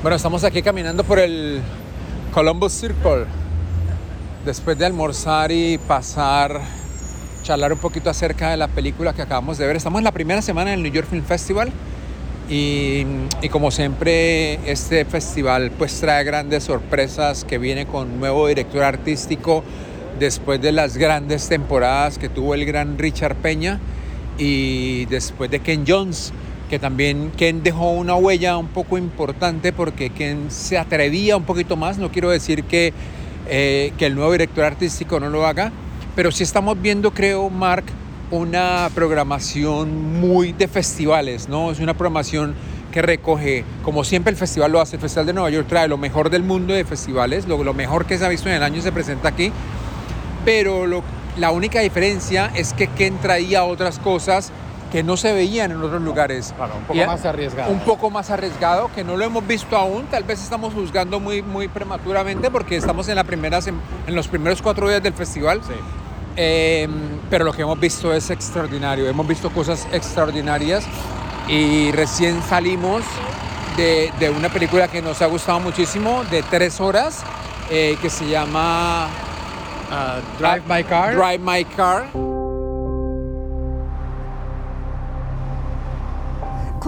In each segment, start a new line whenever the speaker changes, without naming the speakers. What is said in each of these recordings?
Bueno, estamos aquí caminando por el Columbus Circle. Después de almorzar y pasar, charlar un poquito acerca de la película que acabamos de ver. Estamos en la primera semana del New York Film Festival. Y, y, como siempre, este festival pues trae grandes sorpresas que viene con nuevo director artístico después de las grandes temporadas que tuvo el gran Richard Peña y después de Ken Jones que también Ken dejó una huella un poco importante porque Ken se atrevía un poquito más, no quiero decir que, eh, que el nuevo director artístico no lo haga, pero sí estamos viendo, creo, Mark, una programación muy de festivales, ¿no? Es una programación que recoge, como siempre el festival lo hace, el Festival de Nueva York trae lo mejor del mundo de festivales, lo, lo mejor que se ha visto en el año se presenta aquí, pero lo, la única diferencia es que Ken traía otras cosas que no se veían en otros lugares.
Claro, un poco y más arriesgado.
Un poco más arriesgado, que no lo hemos visto aún, tal vez estamos juzgando muy, muy prematuramente porque estamos en, la primera, en los primeros cuatro días del festival.
Sí.
Eh, pero lo que hemos visto es extraordinario, hemos visto cosas extraordinarias y recién salimos de, de una película que nos ha gustado muchísimo, de tres horas, eh, que se llama
uh, Drive My Car.
Drive My Car.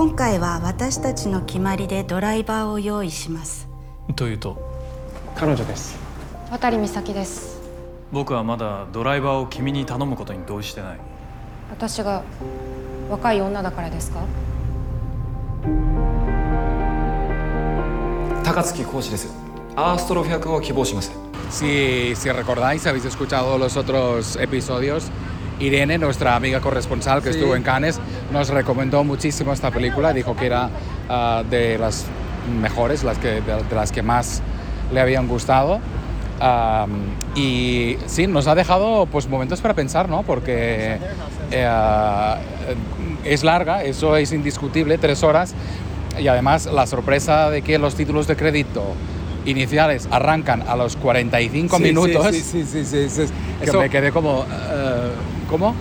今回は私たちの決まりでドライバーを用意します
というと
彼女です
渡美咲です
僕はまだドライバーを君に頼むことに同意してない
私が若い女だからですか
高槻講師ですアーストロフ役を希望します
Si, si recordáis, habéis escuchado los otros episodios, Irene, nuestra amiga corresponsal que
Sí.
estuvo en Cannes, nos recomendó muchísimo esta película, dijo que era ah, de las mejores, las que, de, de las que más le habían gustado. Y sí, nos ha dejado pues, momentos para pensar, ¿no? Porque eh, es larga, eso es indiscutible, tres horas, y además la sorpresa de que los títulos de crédito iniciales arrancan a los 45
Sí,
minutos,
Sí, sí, sí, sí, sí, sí.
que
Eso-
me quedé como, eh, ¿cómo?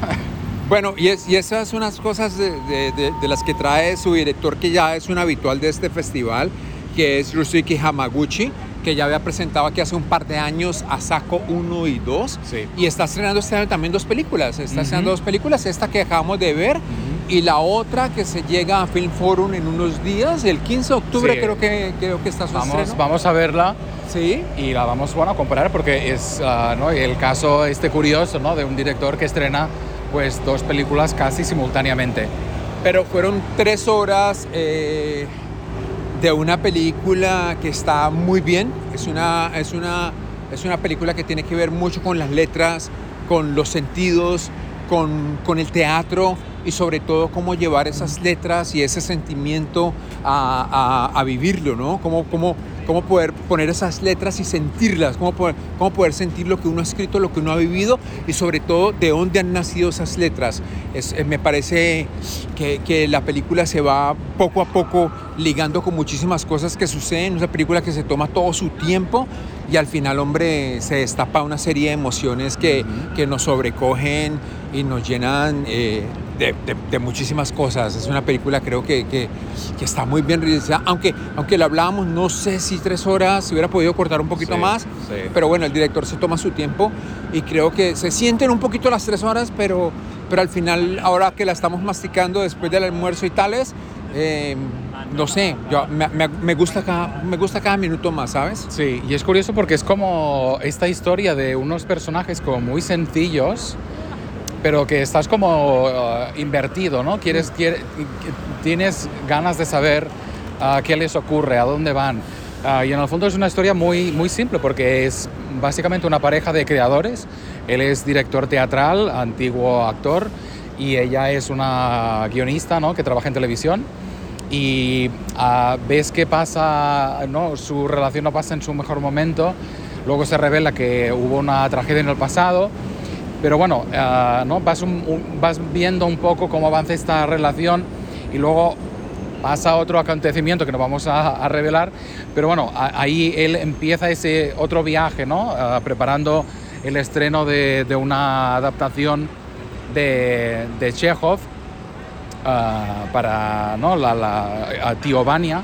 Bueno, y, es, y esas son unas cosas de, de- de- de las que trae su director, que ya es un habitual de este festival, que es Ryusuke Hamaguchi, que ya había presentado aquí hace un par de años a Sako 1 y 2.
Sí.
Y está estrenando este año también dos películas. Está estrenando dos películas, esta que acabamos de ver y la otra que se llega a Film Forum en unos días, el 15 de octubre
Sí.
creo, que, creo que está su
Vamos,
estreno.
vamos a verla
Sí.
y la vamos bueno, a comparar porque es ah, ¿no? el caso este curioso ¿no? de un director que estrena pues, dos películas casi simultáneamente.
Pero fueron tres horas eh, de una película que está muy bien. Es una, es, una, es una película que tiene que ver mucho con las letras, con los sentidos, con, con el teatro y sobre todo cómo llevar esas letras y ese sentimiento a, a- a vivirlo, ¿no? Cómo, cómo, cómo poder poner esas letras y sentirlas, cómo poder, cómo poder sentir lo que uno ha escrito, lo que uno ha vivido y sobre todo de dónde han nacido esas letras. Es, eh, me parece que, que la película se va poco a poco ligando con muchísimas cosas que suceden, es una película que se toma todo su tiempo y al final, hombre, se destapa una serie de emociones que, que nos sobrecogen y nos llenan eh, de, de- de muchísimas cosas. Es una película creo que, que, que está muy bien realizada, aunque, aunque lo hablábamos, no sé si tres horas, si hubiera podido cortar un poquito
Sí,
más,
sí.
pero bueno, el director se toma su tiempo y creo que se sienten un poquito las tres horas, pero, pero al final, ahora que la estamos masticando después del almuerzo y tales, eh, no sé, yo, me, me- me gusta cada, me gusta cada minuto más, ¿sabes?
Sí, y es curioso porque es como esta historia de unos personajes como muy sencillos, pero que estás como uh, invertido, ¿no? Quieres, quiere- tienes ganas de saber uh, qué les ocurre, a dónde van. Uh, y en el fondo es una historia muy, muy simple porque es básicamente una pareja de creadores. Él es director teatral, antiguo actor, y ella es una guionista, ¿no? Que trabaja en televisión y ah, ves que pasa, ¿no? su relación no pasa en su mejor momento, luego se revela que hubo una tragedia en el pasado, pero bueno, ah, ¿no? vas, vas viendo un poco cómo avanza esta relación y luego pasa otro acontecimiento que no vamos a, revelar, pero bueno, ahí él empieza ese otro viaje, ¿no? Ah, preparando el estreno de, de una adaptación de, de Chekhov ah, para ¿no? la, la a Tío Vania.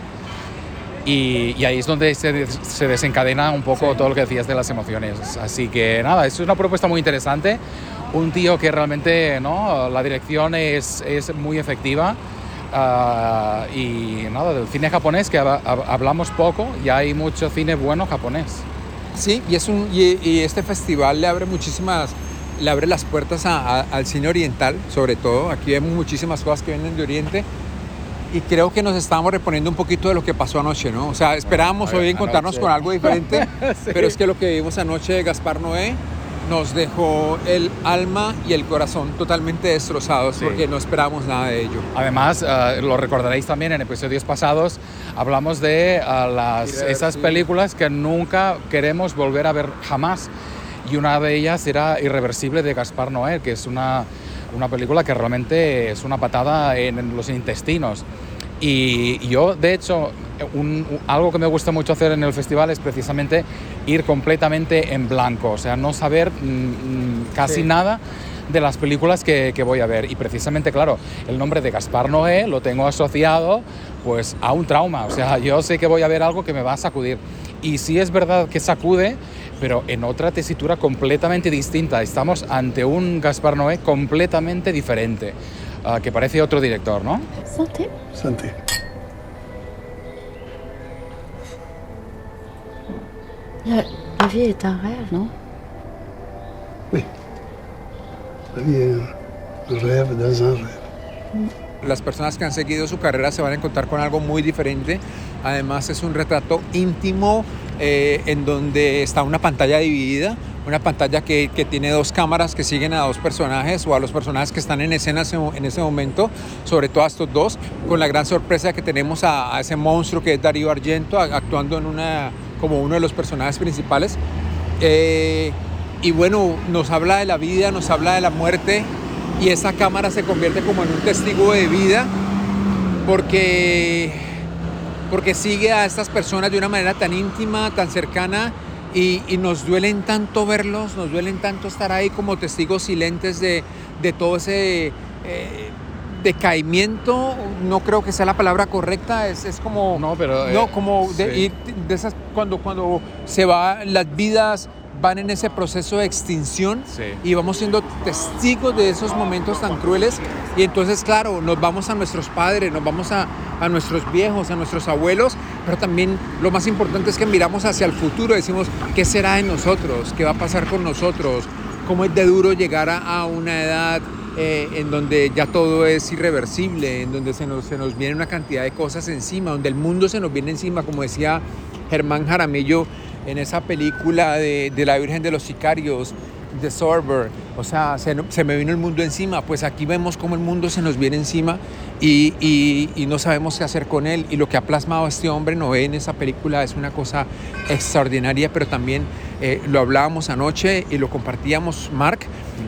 Y, y ahí es donde se, se desencadena un poco todo lo que decías de las emociones. Así que nada, es una propuesta muy interesante. Un tío que realmente, ¿no? La dirección es, es muy efectiva. Ah, y nada, del cine japonés que hab- hab- hablamos poco y hay mucho cine bueno japonés.
Sí, y, es un, y, y este festival le abre muchísimas, le abre las puertas a- a- al cine oriental, sobre todo. Aquí vemos muchísimas cosas que vienen de Oriente. Y creo que nos estamos reponiendo un poquito de lo que pasó anoche, ¿no? O sea, esperábamos
Bueno,
hoy encontrarnos
anoche.
con algo diferente,
Sí.
pero es que lo que vimos anoche de Gaspar Noé nos dejó el alma y el corazón totalmente destrozados
Sí.
porque no esperábamos nada de ello.
Además, eh, lo recordaréis también en episodios pasados, hablamos de eh, las, esas películas que nunca queremos volver a ver jamás. Y una de ellas era Irreversible de Gaspar Noé, que es una, una película que realmente es una patada en, los intestinos. Y yo, de hecho, un- algo que me gusta mucho hacer en el festival es precisamente ir completamente en blanco, o sea, no saber mm, mm, casi
Sí.
nada de las películas que, que voy a ver. Y precisamente, claro, el nombre de Gaspar Noé lo tengo asociado pues a un trauma. O sea, yo sé que voy a ver algo que me va a sacudir. Y sí es verdad que sacude, pero en otra tesitura completamente distinta. Estamos ante un Gaspar Noé completamente diferente, ah, que parece otro director, ¿no?
Santé.
Santé.
La, la vie est un rêve, non
La vie est un rêve dans un rêve.
Las personas que han seguido su carrera se van a encontrar con algo muy diferente. Además es un retrato íntimo eh, en donde está una pantalla dividida, una pantalla que, que tiene dos cámaras que siguen a dos personajes o a los personajes que están en escena en ese momento, sobre todo a estos dos, con la gran sorpresa que tenemos a, ese monstruo que es Darío Argento actuando en una, como uno de los personajes principales. Eh, y bueno, nos habla de la vida, nos habla de la muerte y esa cámara se convierte como en un testigo de vida porque, porque sigue a estas personas de una manera tan íntima, tan cercana y, y nos duelen tanto verlos, nos duelen tanto estar ahí como testigos silentes de, de todo ese eh, decaimiento, no creo que sea la palabra correcta, es, es como...
No, pero...
No,
eh,
como de,
sí.
ir de esas cuando cuando se va las vidas van en ese proceso de extinción
Sí.
y vamos siendo testigos de esos momentos tan crueles. Y entonces claro nos vamos a nuestros padres nos vamos a, a nuestros viejos a nuestros abuelos pero también lo más importante es que miramos hacia el futuro decimos qué será de nosotros qué va a pasar con nosotros cómo es de duro llegar a, a una edad eh, en donde ya todo es irreversible, en donde se nos, se nos viene una cantidad de cosas encima, donde el mundo se nos viene encima, como decía Germán Jaramillo en esa película de, de la Virgen de los Sicarios, The Sorber, o sea, se, se me vino el mundo encima, pues aquí vemos cómo el mundo se nos viene encima y, y- y no sabemos qué hacer con él. Y lo que ha plasmado este hombre Noé en esa película es una cosa extraordinaria, pero también eh, lo hablábamos anoche y lo compartíamos, Mark,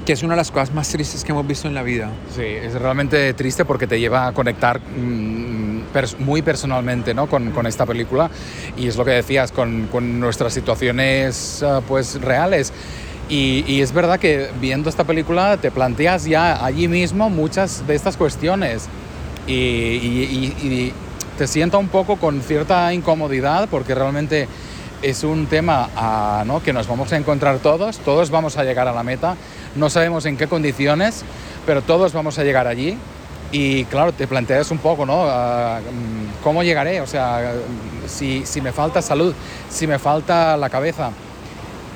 que es una de las cosas más tristes que hemos visto en la vida.
Sí, es realmente triste porque te lleva a conectar mm, pers- muy personalmente ¿no? con, con esta película y es lo que decías, con, con nuestras situaciones ah, pues reales. Y, y es verdad que viendo esta película te planteas ya allí mismo muchas de estas cuestiones y, y- y- te sienta un poco con cierta incomodidad porque realmente es un tema ah, ¿no? que nos vamos a encontrar todos, todos vamos a llegar a la meta, no sabemos en qué condiciones, pero todos vamos a llegar allí. Y claro, te planteas un poco, ¿no? Ah, mm, ¿Cómo llegaré? O sea, si, si me falta salud, si me falta la cabeza.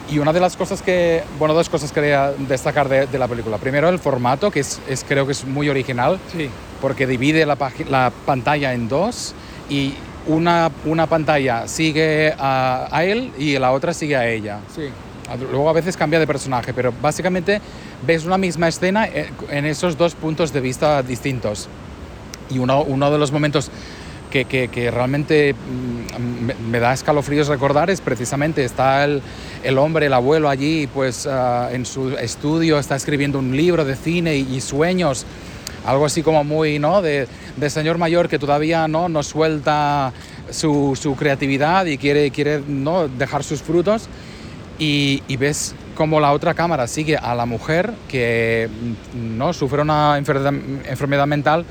Y una de las cosas que, bueno, dos cosas que quería destacar de, de la película. Primero, el formato, que es, es- creo que es muy original
Sí.
porque divide la, la pantalla en dos y una, una pantalla sigue a, a él y la otra sigue a ella.
Sí.
Luego a veces cambia de personaje, pero básicamente ves una misma escena eh, en esos dos puntos de vista distintos. Y uno, de los momentos que, realmente mm, me, me da escalofríos recordar es precisamente está el, hombre, el abuelo allí, pues ah, en su estudio está escribiendo un libro de cine y, sueños, algo así como muy, ¿no? De, de señor mayor que todavía no, no suelta su, su creatividad y quiere, quiere ¿no? dejar sus frutos y, y ves como la otra cámara sigue a la mujer que mm, no sufre una enfermedad, enfermedad mental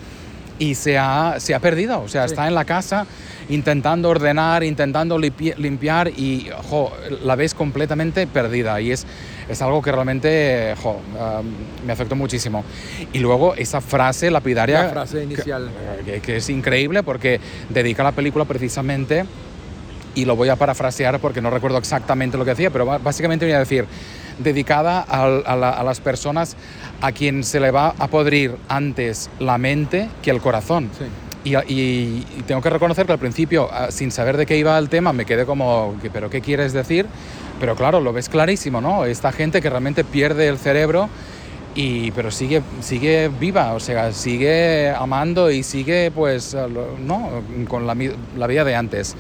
y se ha, se ha perdido. O sea, está en la casa intentando ordenar, intentando limpi- limpiar y jo, la ves completamente perdida. Y es, es algo que realmente jo, um, me afectó muchísimo. Y luego esa frase lapidaria.
La frase inicial.
Que, que es increíble porque dedica la película precisamente. Y lo voy a parafrasear porque no recuerdo exactamente lo que hacía, pero básicamente venía a decir, dedicada al- a, la- a las personas a quien se le va a podrir antes la mente que el corazón.
Sí.
Y, y- y tengo que reconocer que al principio, ah, sin saber de qué iba el tema, me quedé como, "¿Qué- ¿pero qué quieres decir? Pero claro, lo ves clarísimo, ¿no? Esta gente que realmente pierde el cerebro, y, pero sigue, sigue viva, o sea, sigue amando y sigue, pues, a ¿no? Con la, la vida de antes.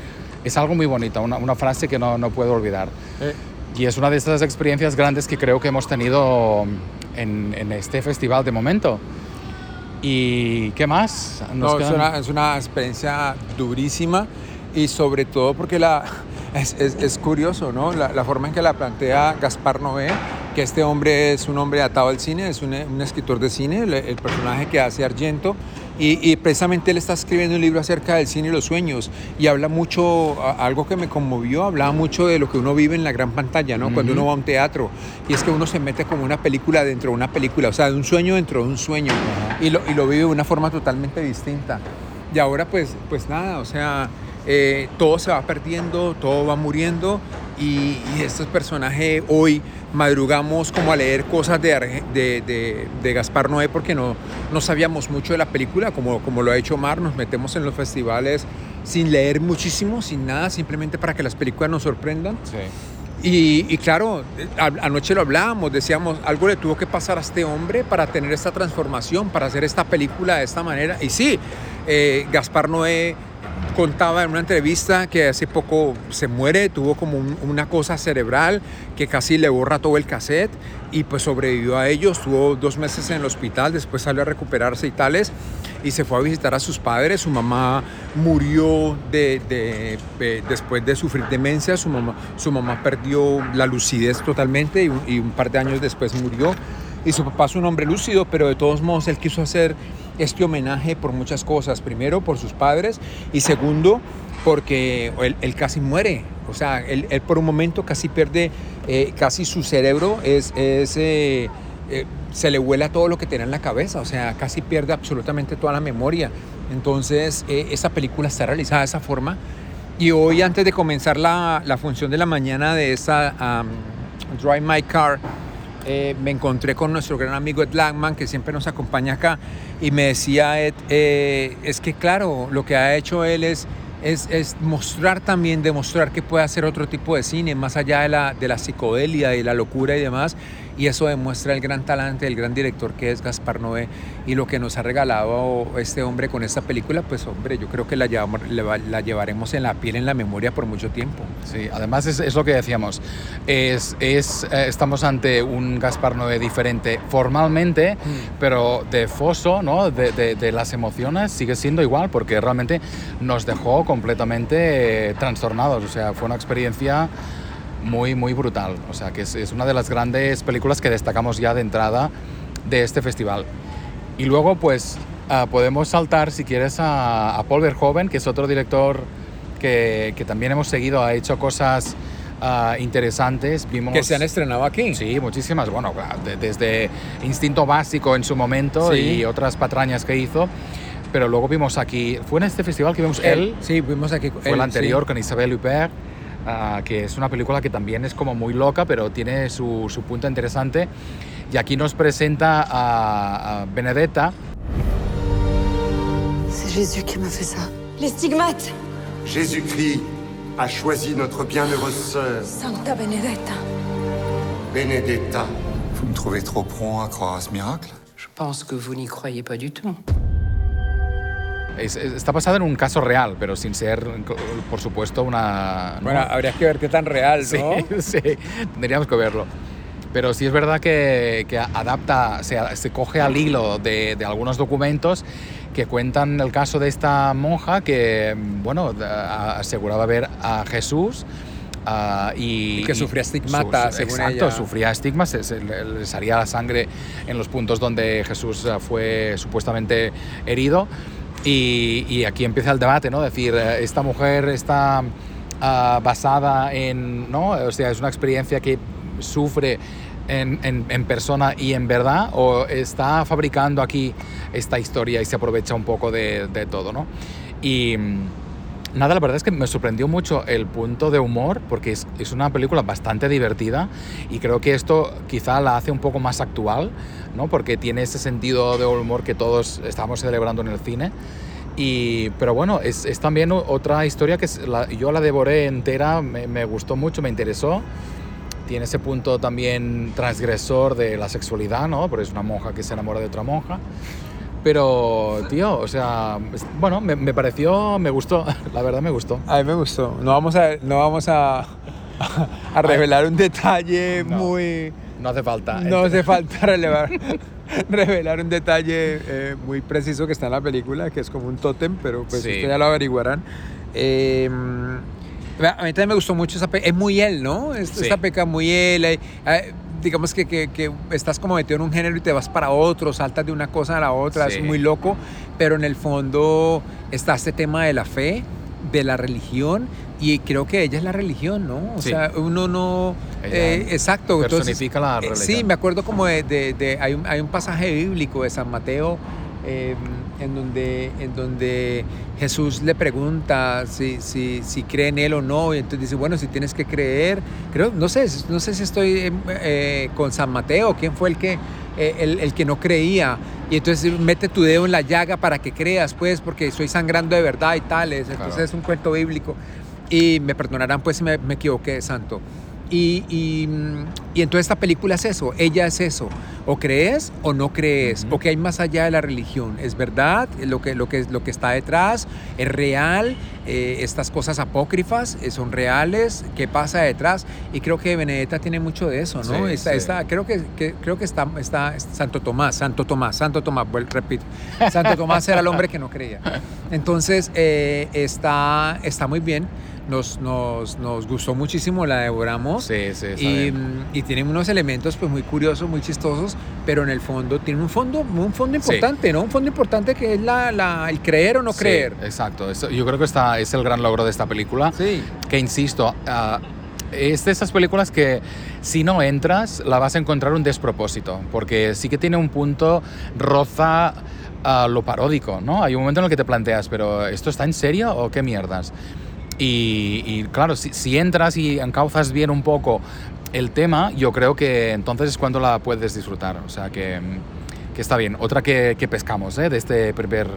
Es algo muy bonito, una, una frase que no, no puedo olvidar.
Eh,
Y es una de estas experiencias grandes que creo que hemos tenido en, en este festival de momento. ¿Y qué más? Nos
No, es una, es una experiencia durísima y sobre todo porque la, es, es- es curioso, ¿no? La, la forma en que la plantea Gaspar Noé, que este hombre es un hombre atado al cine, es un, un escritor de cine, el, el personaje que hace Argento, y, y precisamente él está escribiendo un libro acerca del cine y los sueños, y habla mucho, algo que me conmovió, hablaba mucho de lo que uno vive en la gran pantalla, ¿no? Cuando uno va a un teatro, y es que uno se mete como una película dentro de una película, o sea, de un sueño dentro de un sueño, y lo, y lo vive de una forma totalmente distinta. Y ahora pues, pues nada, o sea, eh, todo se va perdiendo, todo va muriendo y, y estos personajes hoy madrugamos como a leer cosas de, de, de- de Gaspar Noé porque no, no sabíamos mucho de la película, como, como lo ha hecho Mar, nos metemos en los festivales sin leer muchísimo, sin nada, simplemente para que las películas nos sorprendan.
Sí.
Y, y claro, eh, anoche lo hablábamos, decíamos, algo le tuvo que pasar a este hombre para tener esta transformación, para hacer esta película de esta manera. Y sí, eh, Gaspar Noé contaba en una entrevista que hace poco se muere, tuvo como un- una cosa cerebral que casi le borra todo el cassette y pues sobrevivió a ello, estuvo dos meses en el hospital, después salió a recuperarse y tales y se fue a visitar a sus padres, su mamá murió de- después de sufrir demencia, su mamá, su mamá perdió la lucidez totalmente y un, y un par de años después murió. Y su papá es un hombre lúcido, pero de todos modos él quiso hacer este homenaje por muchas cosas. Primero, por sus padres y segundo, porque él, él casi muere. O sea, él, él por un momento casi pierde eh, casi su cerebro, es, es, eh, eh, se le vuela todo lo que tenía en la cabeza, o sea, casi pierde absolutamente toda la memoria. Entonces, eh, esa película está realizada de esa forma. Y hoy, antes de comenzar la, la función de la mañana de esa um, Drive My Car, eh, me encontré con nuestro gran amigo Ed Langman, que siempre nos acompaña acá, y me decía Ed, eh, es que claro, lo que ha hecho él es, es, es mostrar también, demostrar que puede hacer otro tipo de cine, más allá de la, de la psicodelia y la locura y demás, y eso demuestra el gran talante del gran director que es Gaspar Noé, y lo que nos ha regalado este hombre con esta película, pues hombre, yo creo que la, llevamos- la va- la llevaremos en la piel, en la memoria por mucho tiempo.
Sí, además es, es lo que decíamos. Es, es, eh, estamos ante un Gaspar Noé diferente formalmente, pero de foso, ¿no? De, de- de las emociones sigue siendo igual, porque realmente nos dejó completamente eh, trastornados. O sea, fue una experiencia muy, muy brutal. O sea, que es, es una de las grandes películas que destacamos ya de entrada de este festival. Y luego, pues, ah, podemos saltar, si quieres, a, a Paul Verhoeven, que es otro director que, que también hemos seguido, ha hecho cosas ah, interesantes. Vimos,
Que se han estrenado aquí.
Sí, muchísimas. Bueno, de- desde Instinto Básico en su momento
Sí.
y otras patrañas que hizo. Pero luego vimos aquí, fue en este festival que vimos él,
Sí, fuimos aquí.
fue el anterior con Isabelle Huppert, ah, que es una película que también es como muy loca, pero tiene su, su punto interesante. Y aquí nos presenta a, a Benedetta,
C'est Jésus qui m'a fait ça.
Les stigmates
Jésus-Christ a choisi notre bienheureuse sœur,
Santa Benedetta.
Benedetta. Vous me trouvez trop prompt à croire à ce miracle?
Je pense que vous n'y croyez pas du tout.
Es- es- está basada en un caso real, pero sin ser, por supuesto, una... ¿no?
Bueno, habría que ver qué tan real,
Sí,
¿no?
sí, tendríamos que verlo. Pero sí es verdad que, que adapta, se, se coge al hilo de, de algunos documentos que cuentan el caso de esta monja que, bueno, aseguraba ver a Jesús. ah, y,
Y que sufría estigmata,
su-
según
exacto,
ella.
sufría estigmas, se, se le, le salía la sangre en los puntos donde Jesús ah, fue supuestamente herido. Y, y aquí empieza el debate, ¿no? decir, eh, esta mujer está ah, basada en, ¿no? O sea, es una experiencia que sufre en, en, en, persona y en verdad, o está fabricando aquí esta historia y se aprovecha un poco de, de todo, ¿no? Y nada, la verdad es que me sorprendió mucho el punto de humor, porque es, es, una película bastante divertida y creo que esto quizá la hace un poco más actual, ¿no? Porque tiene ese sentido de humor que todos estamos celebrando en el cine. Y, pero bueno, es, es también otra historia que la, yo la devoré entera, me, me gustó mucho, me interesó tiene ese punto también transgresor de la sexualidad, ¿no? Porque es una monja que se enamora de otra monja. Pero, tío, o sea, bueno, me, me, pareció, me gustó, la verdad me gustó.
A mí me gustó. No vamos a, no vamos a, a revelar un detalle
no,
muy...
No hace falta.
No hace falta relevar, revelar un detalle eh, muy preciso que está en la película, que es como un tótem, pero pues sí. ustedes ya lo averiguarán. Eh, a mí también me gustó mucho esa peca. Es muy él, ¿no? Es, sí. Esta peca muy él. Eh, digamos que, que, que, estás como metido en un género y te vas para otro, saltas de una cosa a la otra, sí. es muy loco. Pero en el fondo está este tema de la fe, de la religión. Y creo que ella es la religión, ¿no? O
sí.
sea, uno no... Eh, exacto.
Personifica
Entonces,
la religión.
Sí, me acuerdo como de... de, de hay, un, hay un pasaje bíblico de San Mateo eh, en, donde, en donde Jesús le pregunta si, si, si, cree en él o no, y entonces dice, bueno, si tienes que creer, creo, no sé, no sé si estoy eh, con San Mateo, quién fue el que, eh, el, el, que no creía, y entonces mete tu dedo en la llaga para que creas, pues, porque estoy sangrando de verdad y tales, entonces claro. es un cuento bíblico, y me perdonarán pues si me, me equivoqué, santo. Y, y, y, entonces esta película es eso, ella es eso, o crees o no crees, uh -huh. o que hay más allá de la religión, es verdad, lo que, lo que, lo que está detrás es real, eh, estas cosas apócrifas eh, son reales, qué pasa detrás, y creo que Benedetta tiene mucho de eso, ¿no?
Sí,
está,
sí.
está, creo que, que, creo que está, está Santo Tomás, Santo Tomás, Santo Tomás, repito, Santo Tomás era el hombre que no creía. Entonces, eh, está, está muy bien nos, nos, nos, gustó muchísimo, la devoramos.
Sí, sí,
y, y, tiene unos elementos pues muy curiosos, muy chistosos, pero en el fondo tiene un fondo, un fondo importante, sí. ¿no? Un fondo importante que es la, la, el creer o no
sí,
creer.
Exacto, Eso, yo creo que esta es el gran logro de esta película.
Sí.
Que insisto, uh, es de esas películas que si no entras la vas a encontrar un despropósito, porque sí que tiene un punto roza uh, lo paródico, ¿no? Hay un momento en el que te planteas, pero ¿esto está en serio o qué mierdas? Y, y claro, si, si, entras y encauzas bien un poco el tema, yo creo que entonces es cuando la puedes disfrutar. O sea que, que está bien. Otra que, que pescamos ¿eh? de, este primer,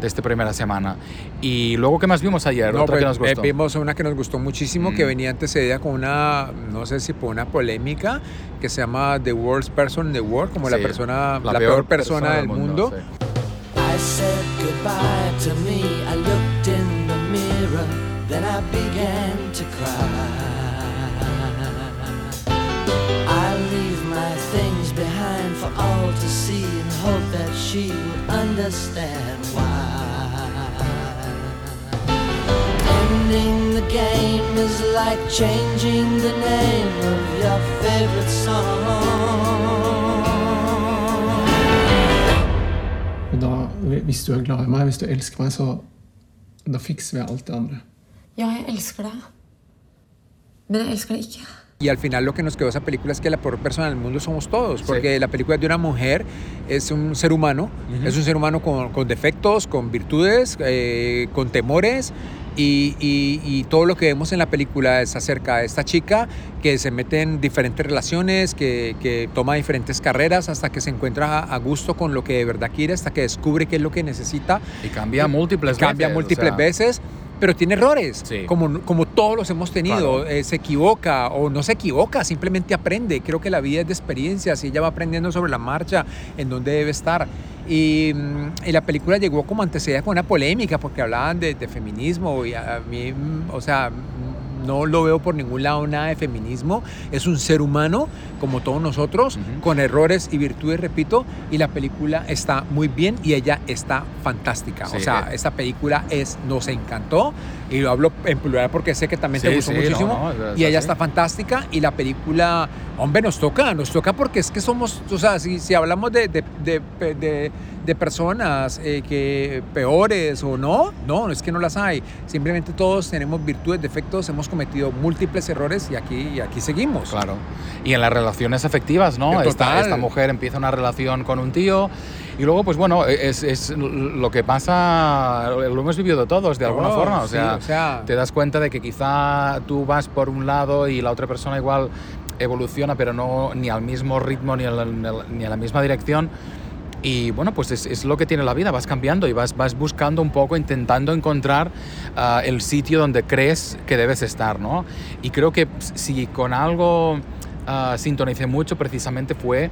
de esta primera semana. Y luego, ¿qué más vimos ayer?
No,
Otra
pues,
que nos gustó.
Eh, vimos una que nos gustó muchísimo, mm. que venía antecedida con una, no sé si por una polémica, que se llama The Worst Person in the World, como sí, la persona, la, la peor, peor, persona, persona del mundo. mundo. Sí. I said goodbye to me, I looked in the mirror. Then I began to cry. For all to see and hope that she would understand why. Ending the game is like changing the name of your favorite song.
Da, hvis du er glad i meg, hvis du elsker meg, så da fikser vi alt det andre.
Ja, jeg elsker deg. Men jeg elsker deg ikke.
Y al final lo que nos quedó esa película es que la peor persona del mundo somos todos, porque sí. la película es de una mujer, es un ser humano, uh -huh. es un ser humano con, con defectos, con virtudes, eh, con temores, y, y, y, todo lo que vemos en la película es acerca de esta chica que se mete en diferentes relaciones, que, que toma diferentes carreras hasta que se encuentra a, a, gusto con lo que de verdad quiere, hasta que descubre qué es lo que necesita.
Y cambia múltiples
cambia
veces.
múltiples
o sea...
veces pero tiene errores,
sí.
como, como todos los hemos tenido.
Claro.
Eh, se equivoca o no se equivoca, simplemente aprende. Creo que la vida es de experiencias y ella va aprendiendo sobre la marcha en dónde debe estar. Y, mm, y, la película llegó como antecedida con una polémica porque hablaban de, de feminismo y a mí, mm, o sea, no lo veo por ningún lado nada de feminismo. Es un ser humano, como todos nosotros, uh -huh. con errores y virtudes, repito, y la película está muy bien y ella está fantástica.
Sí,
o sea,
eh.
esta película es, nos encantó. Y lo hablo en plural porque sé que también te gustó
sí,
muchísimo.
no, no, es
y ella
así.
está fantástica y la película, hombre, nos toca, nos toca porque es que somos, o sea, si, si hablamos de, de, de- personas eh, que peores o no, no, es que no las hay. Simplemente todos tenemos virtudes, defectos, hemos cometido múltiples errores y aquí, y aquí seguimos.
Claro. Y en las relaciones afectivas, ¿no? Esta mujer empieza una relación con un tío y luego, pues bueno, es, es lo que pasa, lo hemos vivido todos de alguna
Oh,
forma. O
sí,
sea,
o sea-
te das cuenta de que quizá tú vas por un lado y la otra persona igual evoluciona, pero no ni al mismo ritmo ni, al- ni a la misma dirección. Y bueno, pues es, es lo que tiene la vida, vas cambiando y vas, vas buscando un poco, intentando encontrar ah, el sitio donde crees que debes estar, ¿no? Y creo que si con algo ah, sintonicé mucho, precisamente fue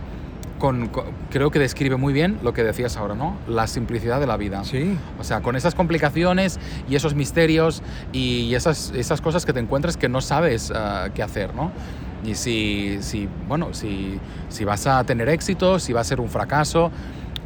con, con- creo que describe muy bien lo que decías ahora, ¿no? La simplicidad de la vida.
Sí.
O sea, con esas complicaciones y esos misterios y esas, esas cosas que te encuentras que no sabes ah, qué hacer, ¿no? Y si, si bueno, si, si vas a tener éxito, si va a ser un fracaso,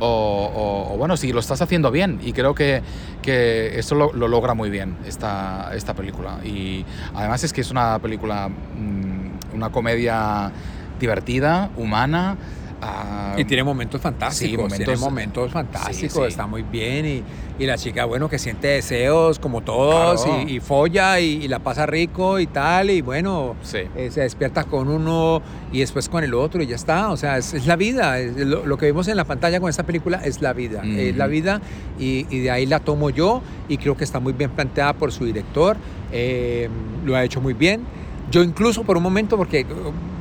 o, o- o, bueno, si lo estás haciendo bien. Y creo que, que eso lo, lo logra muy bien esta, esta película. Y además es que es una película, mm, una comedia divertida, humana. Ah,
Y tiene momentos fantásticos,
Sí, momentos-
tiene momentos fantásticos,
Sí, sí.
está muy bien y, y la chica, bueno, que siente deseos como todos
Claro.
y, y folla y, y la pasa rico y tal y bueno, eh, se despierta con uno y después con el otro y ya está, o sea, es, es la vida, es lo, lo que vimos en la pantalla con esta película es la vida, es la vida y, de ahí la tomo yo y creo que está muy bien planteada por su director, eh, lo ha hecho muy bien. Yo incluso por un momento, porque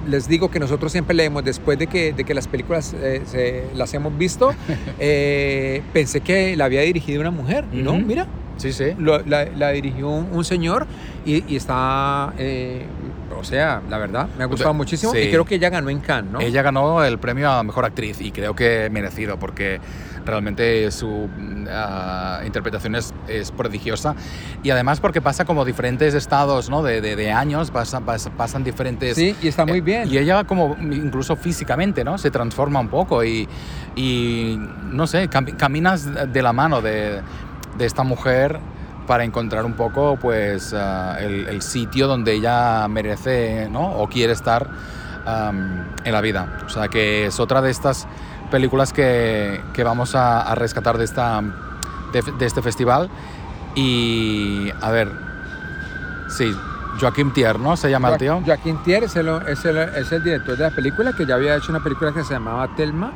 les digo que nosotros siempre leemos después de que, de que las películas eh, se- las hemos visto, eh, pensé que la había dirigido una mujer. No, mira,
Sí, sí.
lo- la, la dirigió un, un señor y, y está, eh, o sea, la verdad, me ha gustado muchísimo
sí.
y creo que ella ganó en Cannes, ¿no?
Ella ganó el premio a Mejor Actriz y creo que merecido porque realmente su ah, interpretación es, es prodigiosa y además porque pasa como diferentes estados ¿no? de, de- de años, pasa- pasa- pasan diferentes...
Sí, y está muy
eh,
bien.
Y ella como incluso físicamente ¿no? se transforma un poco y, y no sé, cam- caminas de la mano de, de esta mujer para encontrar un poco pues ah, el, el sitio donde ella merece ¿no? o quiere estar am, en la vida. O sea que es otra de estas películas que, que vamos a, a rescatar de, esta, de, de este festival. Y a ver, sí, Joaquim Tier, ¿no? Se llama el tío.
Jo- Joaquín Thier es el, es, el, es el director de la película que ya había hecho una película que se llamaba Telma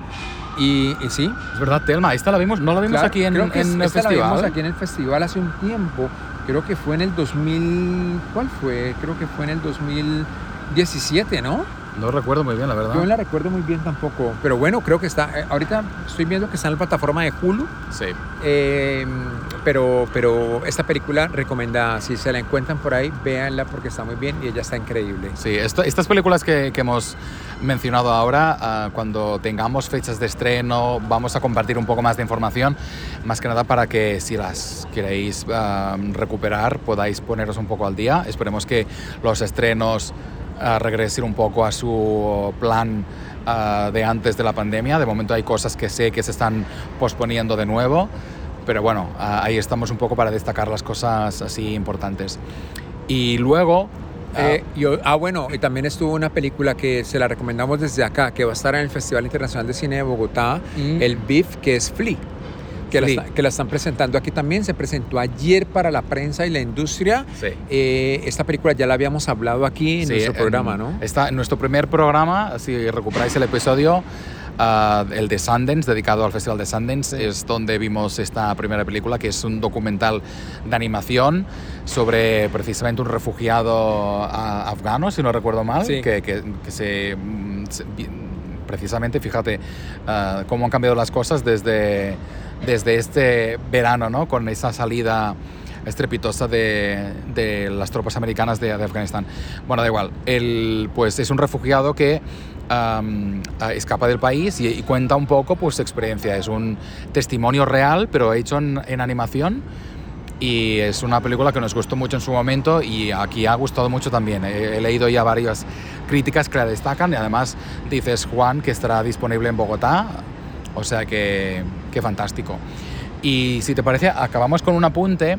y, y sí.
Es verdad, Telma, esta la vimos, no la vimos
claro,
aquí en,
creo que
en
es-
el
esta la
festival.
vimos aquí en el festival hace un tiempo. Creo que fue en el 2000. ¿Cuál fue? Creo que fue en el 2017, ¿no?
No recuerdo muy bien, la verdad.
Yo no la recuerdo muy bien tampoco. Pero bueno, creo que está. eh, ahorita estoy viendo que está en la plataforma de Hulu.
Sí.
eh, pero, pero esta película recomendada. Si se la encuentran por ahí, véanla porque está muy bien y ella está increíble.
Sí, esto- estas películas que, que hemos mencionado ahora, ah, cuando tengamos fechas de estreno, vamos a compartir un poco más de información, más que nada para que si las queréis ah, recuperar, podáis poneros un poco al día. Esperemos que los estrenos ah, regresen un poco a su plan ah, de antes de la pandemia. De momento hay cosas que sé que se están posponiendo de nuevo, pero bueno, ah, ahí estamos un poco para destacar las cosas así importantes. Y luego... ah,
Eh, yo, ah, bueno, y también estuvo una película que se la recomendamos desde acá, que va a estar en el Festival Internacional de Cine de Bogotá,
Mm.
el BIF, que es Flea. Que la,
Flea.
está- que la están presentando aquí también. Se presentó ayer para la prensa y la industria.
Sí.
Eh, esta película ya la habíamos hablado aquí en
Sí,
nuestro
en-
programa, ¿no?
Está en nuestro primer programa, si recuperáis el episodio, ah, el de Sundance, dedicado al Festival de Sundance, es donde vimos esta primera película, que es un documental de animación sobre precisamente un refugiado ah, afgano, si no recuerdo mal,
Sí.
que, que- que se, mm, se- Precisamente, fíjate ah, cómo han cambiado las cosas desde, desde este verano, ¿no? Con esa salida estrepitosa de, de las tropas americanas de, de Afganistán. Bueno, da igual. Él, pues, es un refugiado que ah, escapa del país y, y cuenta un poco pues, su experiencia. Es un testimonio real, pero hecho en, en animación. Y es una película que nos gustó mucho en su momento y aquí ha gustado mucho también. He leído ya varias críticas que la destacan y además dices Juan que estará disponible en Bogotá. O sea que, que fantástico. Y si te parece, acabamos con un apunte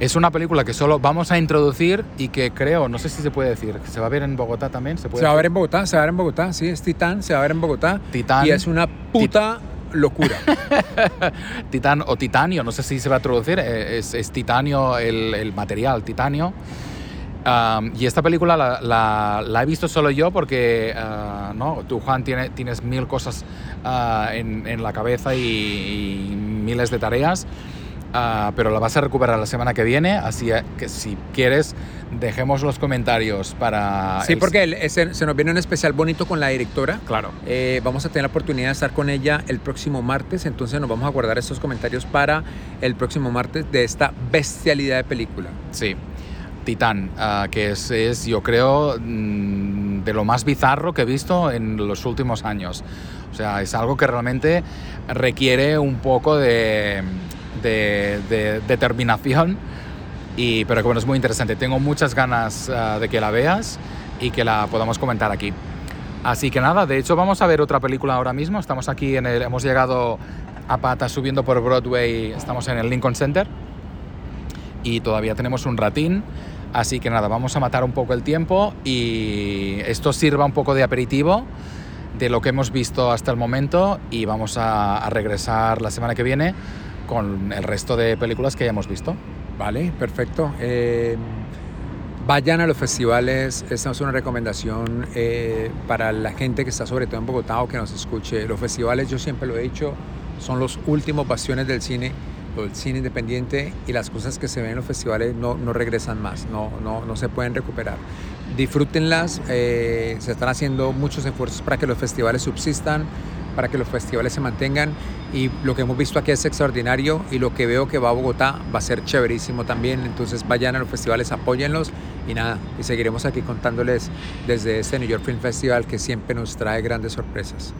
Es una película que solo vamos a introducir y que creo, no sé si se puede decir, se va a ver en Bogotá también. Se, puede
Se va a ver en Bogotá, se va a ver en Bogotá, sí, es Titán, se va a ver en Bogotá.
Titán.
Y es una puta locura.
Titán o titanio, no sé si se va a traducir, eh, es, es titanio el, el material, titanio. Um, y esta película la, la- la he visto solo yo porque ah, ¿no? tú, Juan, tiene- tienes mil cosas ah, en, en la cabeza y, y miles de tareas, ah, pero la vas a recuperar la semana que viene, así que si quieres, dejemos los comentarios para...
Sí,
el-
porque el- ese- se nos viene un especial bonito con la directora.
Claro.
Eh, vamos a tener la oportunidad de estar con ella el próximo martes, entonces nos vamos a guardar estos comentarios para el próximo martes de esta bestialidad de película.
Sí, Titán, ah, que es, es, yo creo, mm, de lo más bizarro que he visto en los últimos años. O sea, es algo que realmente requiere un poco de, de- de determinación, y, pero que bueno, es muy interesante. Tengo muchas ganas ah, de que la veas y que la podamos comentar aquí. Así que nada, de hecho vamos a ver otra película ahora mismo. Estamos aquí, en el, hemos llegado a pata subiendo por Broadway, estamos en el Lincoln Center y todavía tenemos un ratín. Así que nada, vamos a matar un poco el tiempo y esto sirva un poco de aperitivo de lo que hemos visto hasta el momento y vamos a, regresar la semana que viene con el resto de películas que hayamos visto.
Vale, perfecto. Eh, vayan a los festivales, esta es una recomendación eh, para la gente que está sobre todo en Bogotá o que nos escuche. Los festivales, yo siempre lo he dicho, son los últimos bastiones del cine, del cine independiente y las cosas que se ven en los festivales no, no regresan más, no, no, no se pueden recuperar. Disfrútenlas, eh, se están haciendo muchos esfuerzos para que los festivales subsistan, para que los festivales se mantengan y lo que hemos visto aquí es extraordinario y lo que veo que va a Bogotá va a ser chéverísimo también, entonces vayan a los festivales, apóyenlos y nada, y seguiremos aquí contándoles desde este New York Film Festival que siempre nos trae grandes sorpresas.